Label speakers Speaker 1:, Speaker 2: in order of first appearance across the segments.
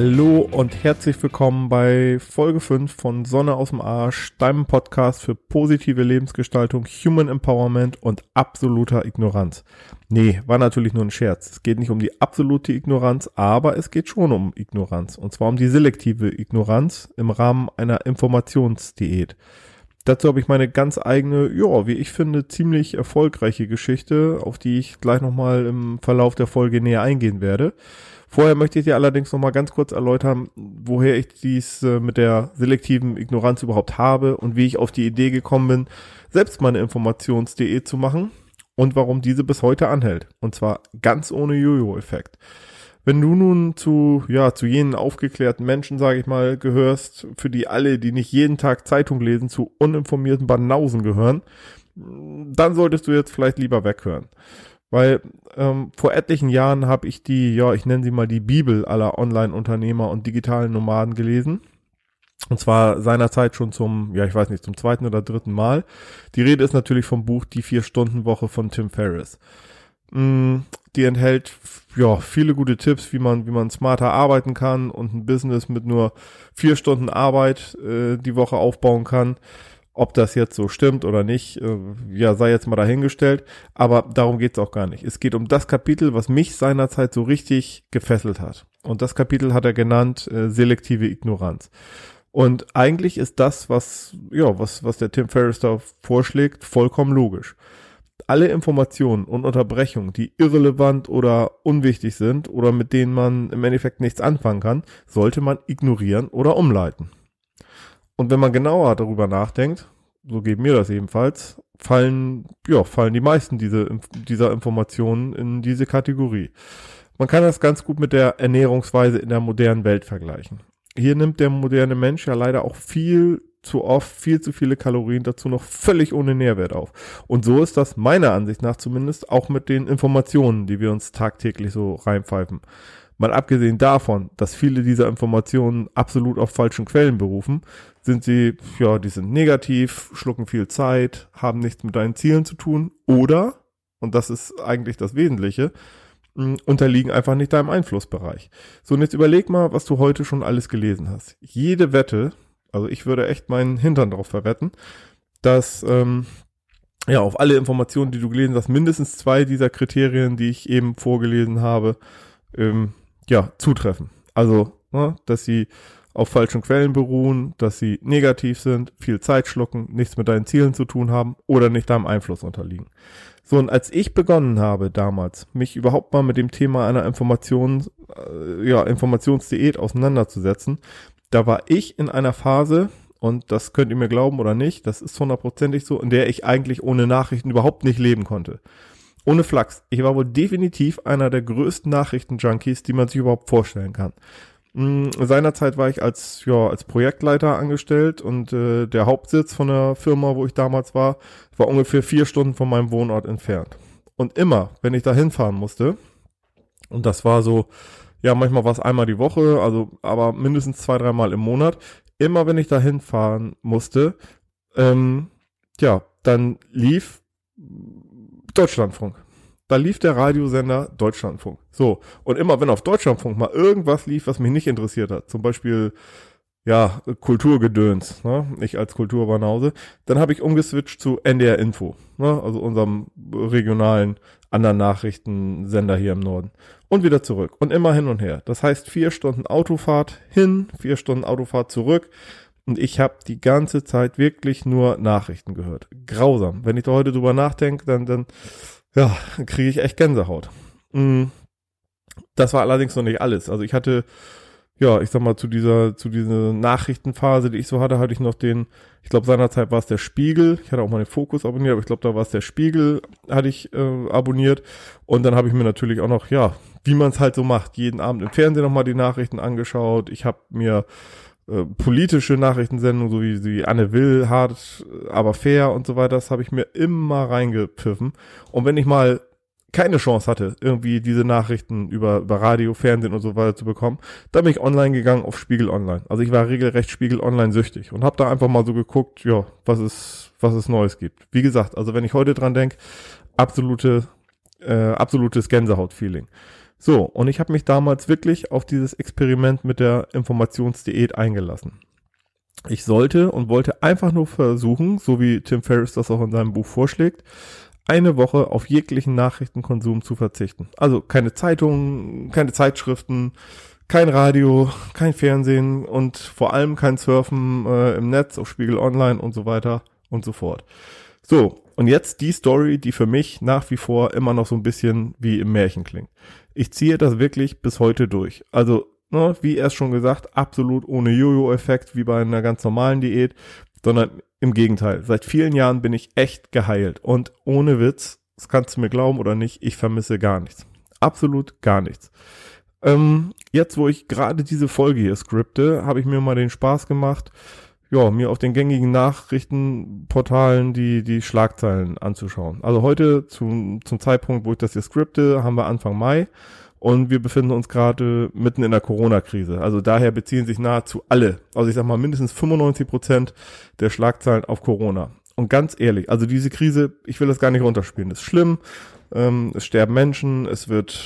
Speaker 1: Hallo und herzlich willkommen bei Folge 5 von Sonne aus dem Arsch, deinem Podcast für positive Lebensgestaltung, Human Empowerment und absoluter Ignoranz. Nee, war natürlich nur ein Scherz. Es geht nicht um die absolute Ignoranz, aber es geht schon um Ignoranz. Und zwar um die selektive Ignoranz im Rahmen einer Informationsdiät. Dazu habe ich meine ganz eigene, ja, wie ich finde, ziemlich erfolgreiche Geschichte, auf die ich gleich nochmal im Verlauf der Folge näher eingehen werde. Vorher möchte ich dir allerdings noch mal ganz kurz erläutern, woher ich dies äh, mit der selektiven Ignoranz überhaupt habe und wie ich auf die Idee gekommen bin, selbst meine Informations.de zu machen und warum diese bis heute anhält. Und zwar ganz ohne Jojo-Effekt. Wenn du nun zu, ja, zu jenen aufgeklärten Menschen, sage ich mal, gehörst, für die alle, die nicht jeden Tag Zeitung lesen, zu uninformierten Banausen gehören, dann solltest du jetzt vielleicht lieber weghören. Weil ähm, vor etlichen Jahren habe ich die, ja, ich nenne sie mal die Bibel aller Online-Unternehmer und digitalen Nomaden gelesen. Und zwar seinerzeit schon zum, ja, ich weiß nicht, zum zweiten oder dritten Mal. Die Rede ist natürlich vom Buch Die Vier-Stunden-Woche von Tim Ferriss. Mm, die enthält, ja, viele gute Tipps, wie man, wie man smarter arbeiten kann und ein Business mit nur vier Stunden Arbeit äh, die Woche aufbauen kann. Ob das jetzt so stimmt oder nicht, äh, ja, sei jetzt mal dahingestellt. Aber darum geht's auch gar nicht. Es geht um das Kapitel, was mich seinerzeit so richtig gefesselt hat. Und das Kapitel hat er genannt äh, selektive Ignoranz. Und eigentlich ist das, was, ja, was, was der Tim Ferriss da vorschlägt, vollkommen logisch. Alle Informationen und Unterbrechungen, die irrelevant oder unwichtig sind oder mit denen man im Endeffekt nichts anfangen kann, sollte man ignorieren oder umleiten. Und wenn man genauer darüber nachdenkt, so geht mir das ebenfalls, fallen, ja, fallen die meisten diese, dieser Informationen in diese Kategorie. Man kann das ganz gut mit der Ernährungsweise in der modernen Welt vergleichen. Hier nimmt der moderne Mensch ja leider auch viel zu oft viel zu viele Kalorien, dazu noch völlig ohne Nährwert auf. Und so ist das meiner Ansicht nach zumindest auch mit den Informationen, die wir uns tagtäglich so reinpfeifen. Mal abgesehen davon, dass viele dieser Informationen absolut auf falschen Quellen berufen, sind sie, ja, die sind negativ, schlucken viel Zeit, haben nichts mit deinen Zielen zu tun oder, und das ist eigentlich das Wesentliche, unterliegen einfach nicht deinem Einflussbereich. So, und jetzt überleg mal, was du heute schon alles gelesen hast. Jede Wette, also ich würde echt meinen Hintern drauf verwetten, dass ähm, ja auf alle Informationen, die du gelesen hast, mindestens zwei dieser Kriterien, die ich eben vorgelesen habe, ähm, ja, zutreffen. Also, ne, dass sie auf falschen Quellen beruhen, dass sie negativ sind, viel Zeit schlucken, nichts mit deinen Zielen zu tun haben oder nicht deinem Einfluss unterliegen. So, und als ich begonnen habe damals, mich überhaupt mal mit dem Thema einer Informations, äh, ja, Informationsdiät auseinanderzusetzen, da war ich in einer Phase, und das könnt ihr mir glauben oder nicht, das ist hundertprozentig so, in der ich eigentlich ohne Nachrichten überhaupt nicht leben konnte. Ohne Flachs. Ich war wohl definitiv einer der größten Nachrichten-Junkies, die man sich überhaupt vorstellen kann. Mm, seinerzeit war ich als, ja, als Projektleiter angestellt und äh, der Hauptsitz von der Firma, wo ich damals war, war ungefähr vier Stunden von meinem Wohnort entfernt. Und immer, wenn ich da hinfahren musste, und das war so, ja, manchmal war es einmal die Woche, also aber mindestens zwei, dreimal im Monat, immer wenn ich da hinfahren musste, ähm, ja, dann lief Deutschlandfunk. Da lief der Radiosender Deutschlandfunk. So. Und immer wenn auf Deutschlandfunk mal irgendwas lief, was mich nicht interessiert hat, zum Beispiel, ja, Kulturgedöns, ne? ich als Kulturbanause, dann habe ich umgeswitcht zu NDR Info, ne? also unserem regionalen anderen Nachrichtensender hier im Norden. Und wieder zurück. Und immer hin und her. Das heißt vier Stunden Autofahrt hin, vier Stunden Autofahrt zurück. Und ich habe die ganze Zeit wirklich nur Nachrichten gehört. Grausam. Wenn ich da heute drüber nachdenke, dann, dann, ja, kriege ich echt Gänsehaut. Mm. Das war allerdings noch nicht alles. Also ich hatte, ja, ich sag mal, zu dieser, zu dieser Nachrichtenphase, die ich so hatte, hatte ich noch den, ich glaube seinerzeit war es der Spiegel. Ich hatte auch mal den Fokus abonniert, aber ich glaube, da war es der Spiegel, hatte ich äh, abonniert. Und dann habe ich mir natürlich auch noch, ja, wie man es halt so macht, jeden Abend im Fernsehen nochmal die Nachrichten angeschaut. Ich habe mir äh, politische Nachrichtensendungen, so wie, wie Anne Will, hart, aber fair und so weiter, das habe ich mir immer reingepfiffen. Und wenn ich mal keine Chance hatte, irgendwie diese Nachrichten über, über Radio, Fernsehen und so weiter zu bekommen, dann bin ich online gegangen auf Spiegel Online. Also ich war regelrecht Spiegel Online süchtig und habe da einfach mal so geguckt, ja, was es, was es Neues gibt. Wie gesagt, also wenn ich heute dran denke, absolute Äh, absolutes Gänsehaut-Feeling. So, und ich habe mich damals wirklich auf dieses Experiment mit der Informationsdiät eingelassen. Ich sollte und wollte einfach nur versuchen, so wie Tim Ferriss das auch in seinem Buch vorschlägt, eine Woche auf jeglichen Nachrichtenkonsum zu verzichten. Also keine Zeitungen, keine Zeitschriften, kein Radio, kein Fernsehen und vor allem kein Surfen äh, im Netz, auf Spiegel Online und so weiter und so fort. So, und jetzt die Story, die für mich nach wie vor immer noch so ein bisschen wie im Märchen klingt. Ich ziehe das wirklich bis heute durch. Also, ne, wie erst schon gesagt, absolut ohne Jojo-Effekt wie bei einer ganz normalen Diät, sondern im Gegenteil. Seit vielen Jahren bin ich echt geheilt und ohne Witz, das kannst du mir glauben oder nicht, ich vermisse gar nichts. Absolut gar nichts. Ähm, jetzt, wo ich gerade diese Folge hier skripte, habe ich mir mal den Spaß gemacht, ja, mir auf den gängigen Nachrichtenportalen die, die Schlagzeilen anzuschauen. Also heute zum, zum Zeitpunkt, wo ich das hier skripte, haben wir Anfang Mai und wir befinden uns gerade mitten in der Corona-Krise. Also daher beziehen sich nahezu alle, also ich sag mal mindestens 95 Prozent der Schlagzeilen auf Corona. Und ganz ehrlich, also diese Krise, ich will das gar nicht runterspielen, ist schlimm. Ähm, es sterben Menschen, es wird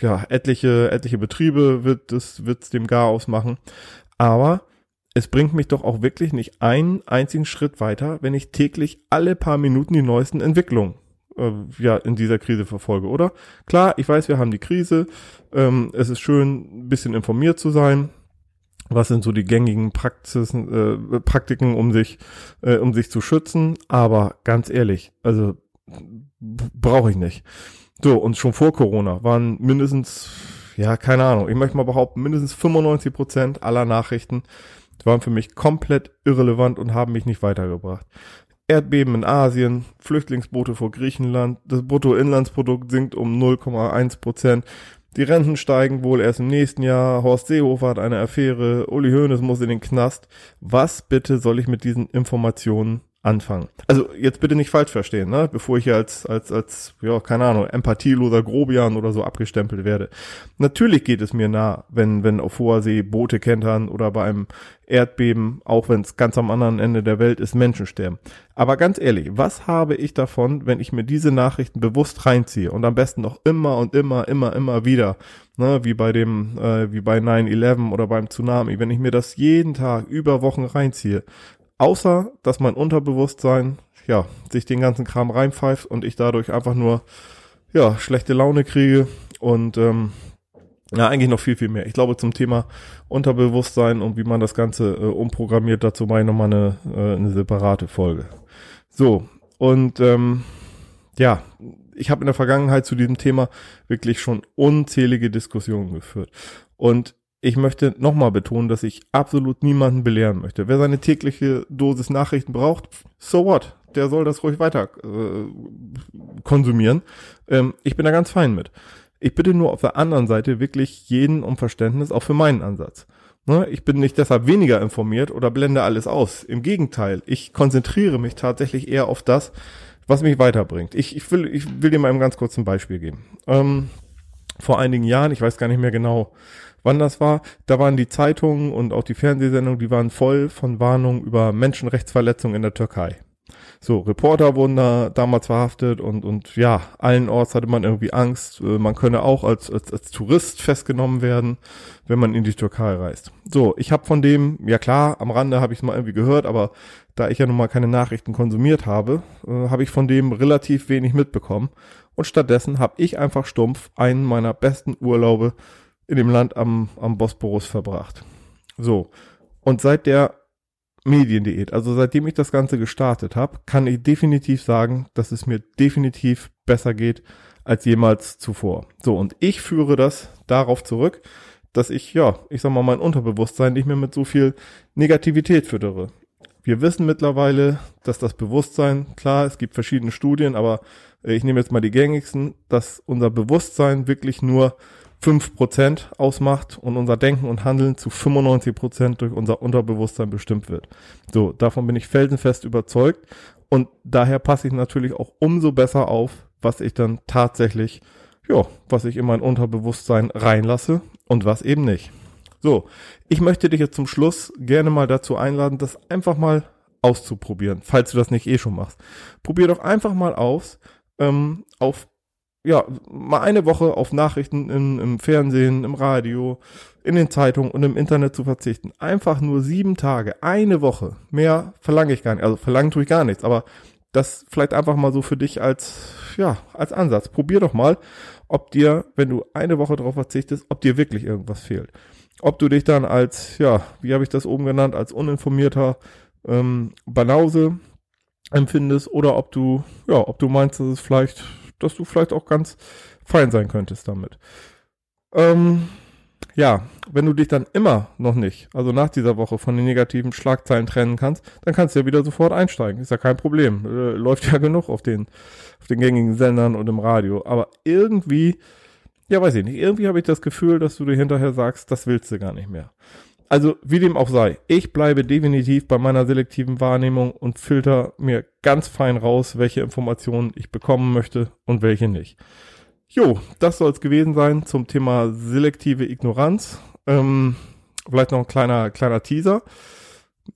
Speaker 1: ja etliche etliche Betriebe wird es wird's dem Gar ausmachen. Aber es bringt mich doch auch wirklich nicht einen einzigen Schritt weiter, wenn ich täglich alle paar Minuten die neuesten Entwicklungen äh, ja in dieser Krise verfolge, oder? Klar, ich weiß, wir haben die Krise. Ähm, es ist schön, ein bisschen informiert zu sein. Was sind so die gängigen Praxisen, äh, Praktiken, um sich, äh, um sich zu schützen? Aber ganz ehrlich, also brauche ich nicht. So, und schon vor Corona waren mindestens, ja, keine Ahnung, ich möchte mal behaupten, mindestens 95 Prozent aller Nachrichten waren für mich komplett irrelevant und haben mich nicht weitergebracht. Erdbeben in Asien, Flüchtlingsboote vor Griechenland, das Bruttoinlandsprodukt sinkt um 0,1 Prozent, die Renten steigen wohl erst im nächsten Jahr, Horst Seehofer hat eine Affäre, Uli Hoeneß muss in den Knast. Was bitte soll ich mit diesen Informationen anfangen. Also jetzt bitte nicht falsch verstehen, ne? bevor ich hier als, als, als, ja, keine Ahnung, empathieloser Grobian oder so abgestempelt werde. Natürlich geht es mir nah, wenn, wenn auf hoher See Boote kentern oder bei einem Erdbeben, auch wenn es ganz am anderen Ende der Welt ist, Menschen sterben. Aber ganz ehrlich, was habe ich davon, wenn ich mir diese Nachrichten bewusst reinziehe und am besten noch immer und immer, immer, immer wieder, ne, wie bei dem, äh, wie bei 9-11 oder beim Tsunami, wenn ich mir das jeden Tag über Wochen reinziehe, Außer, dass mein Unterbewusstsein, ja, sich den ganzen Kram reinpfeift und ich dadurch einfach nur, ja, schlechte Laune kriege und, ähm, ja, eigentlich noch viel, viel mehr. Ich glaube, zum Thema Unterbewusstsein und wie man das Ganze äh, umprogrammiert, dazu mache ich nochmal eine, äh, eine separate Folge. So, und ähm, ja, ich habe in der Vergangenheit zu diesem Thema wirklich schon unzählige Diskussionen geführt. Und ich möchte nochmal betonen, dass ich absolut niemanden belehren möchte. Wer seine tägliche Dosis Nachrichten braucht, so what? Der soll das ruhig weiter äh, konsumieren. Ähm, ich bin da ganz fein mit. Ich bitte nur auf der anderen Seite wirklich jeden um Verständnis, auch für meinen Ansatz. Ne? Ich bin nicht deshalb weniger informiert oder blende alles aus. Im Gegenteil, ich konzentriere mich tatsächlich eher auf das, was mich weiterbringt. Ich, ich, will, ich will dir mal ein ganz kurzes Beispiel geben. Ähm, vor einigen Jahren, ich weiß gar nicht mehr genau, wann das war, da waren die Zeitungen und auch die Fernsehsendungen, die waren voll von Warnungen über Menschenrechtsverletzungen in der Türkei. So, Reporter wurden da damals verhaftet und, und ja, allen Orts hatte man irgendwie Angst. Äh, man könne auch als, als, als Tourist festgenommen werden, wenn man in die Türkei reist. So, ich habe von dem, ja klar, am Rande habe ich es mal irgendwie gehört, aber da ich ja nun mal keine Nachrichten konsumiert habe, äh, habe ich von dem relativ wenig mitbekommen. Und stattdessen habe ich einfach stumpf einen meiner besten Urlaube in dem Land am, am Bosporus verbracht. So. Und seit der Mediendiät, also seitdem ich das Ganze gestartet habe, kann ich definitiv sagen, dass es mir definitiv besser geht als jemals zuvor. So, und ich führe das darauf zurück, dass ich, ja, ich sag mal, mein Unterbewusstsein nicht mehr mit so viel Negativität füttere. Wir wissen mittlerweile, dass das Bewusstsein, klar, es gibt verschiedene Studien, aber ich nehme jetzt mal die gängigsten, dass unser Bewusstsein wirklich nur 5% ausmacht und unser Denken und Handeln zu 95% durch unser Unterbewusstsein bestimmt wird. So, davon bin ich felsenfest überzeugt und daher passe ich natürlich auch umso besser auf, was ich dann tatsächlich, ja, was ich in mein Unterbewusstsein reinlasse und was eben nicht. So, ich möchte dich jetzt zum Schluss gerne mal dazu einladen, das einfach mal auszuprobieren, falls du das nicht eh schon machst. Probier doch einfach mal aus, ähm, auf ja, mal eine Woche auf Nachrichten im, im Fernsehen, im Radio, in den Zeitungen und im Internet zu verzichten. Einfach nur sieben Tage, eine Woche. Mehr verlange ich gar nicht. Also verlangen tue ich gar nichts, aber das vielleicht einfach mal so für dich als, ja, als Ansatz. Probier doch mal, ob dir, wenn du eine Woche darauf verzichtest, ob dir wirklich irgendwas fehlt. Ob du dich dann als, ja, wie habe ich das oben genannt, als uninformierter ähm, Banause empfindest oder ob du, ja, ob du meinst, dass es vielleicht, dass du vielleicht auch ganz fein sein könntest damit. Ähm, ja, wenn du dich dann immer noch nicht, also nach dieser Woche von den negativen Schlagzeilen trennen kannst, dann kannst du ja wieder sofort einsteigen. Ist ja kein Problem. Äh, läuft ja genug auf den, auf den gängigen Sendern und im Radio. Aber irgendwie, ja, weiß ich nicht, irgendwie habe ich das Gefühl, dass du dir hinterher sagst, das willst du gar nicht mehr. Also, wie dem auch sei, ich bleibe definitiv bei meiner selektiven Wahrnehmung und filter mir ganz fein raus, welche Informationen ich bekommen möchte und welche nicht. Jo, das soll es gewesen sein zum Thema selektive Ignoranz. Ähm, vielleicht noch ein kleiner, kleiner Teaser.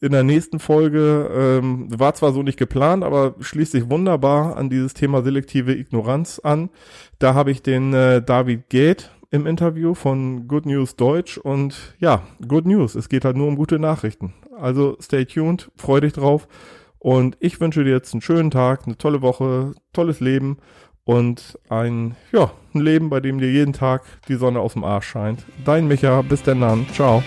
Speaker 1: In der nächsten Folge ähm, war zwar so nicht geplant, aber schließt sich wunderbar an dieses Thema selektive Ignoranz an. Da habe ich den äh, David Gate im Interview von Good News Deutsch und ja, Good News. Es geht halt nur um gute Nachrichten. Also stay tuned, freu dich drauf und ich wünsche dir jetzt einen schönen Tag, eine tolle Woche, tolles Leben und ein, ja, ein Leben, bei dem dir jeden Tag die Sonne aus dem Arsch scheint. Dein Micha, bis dann. Ciao.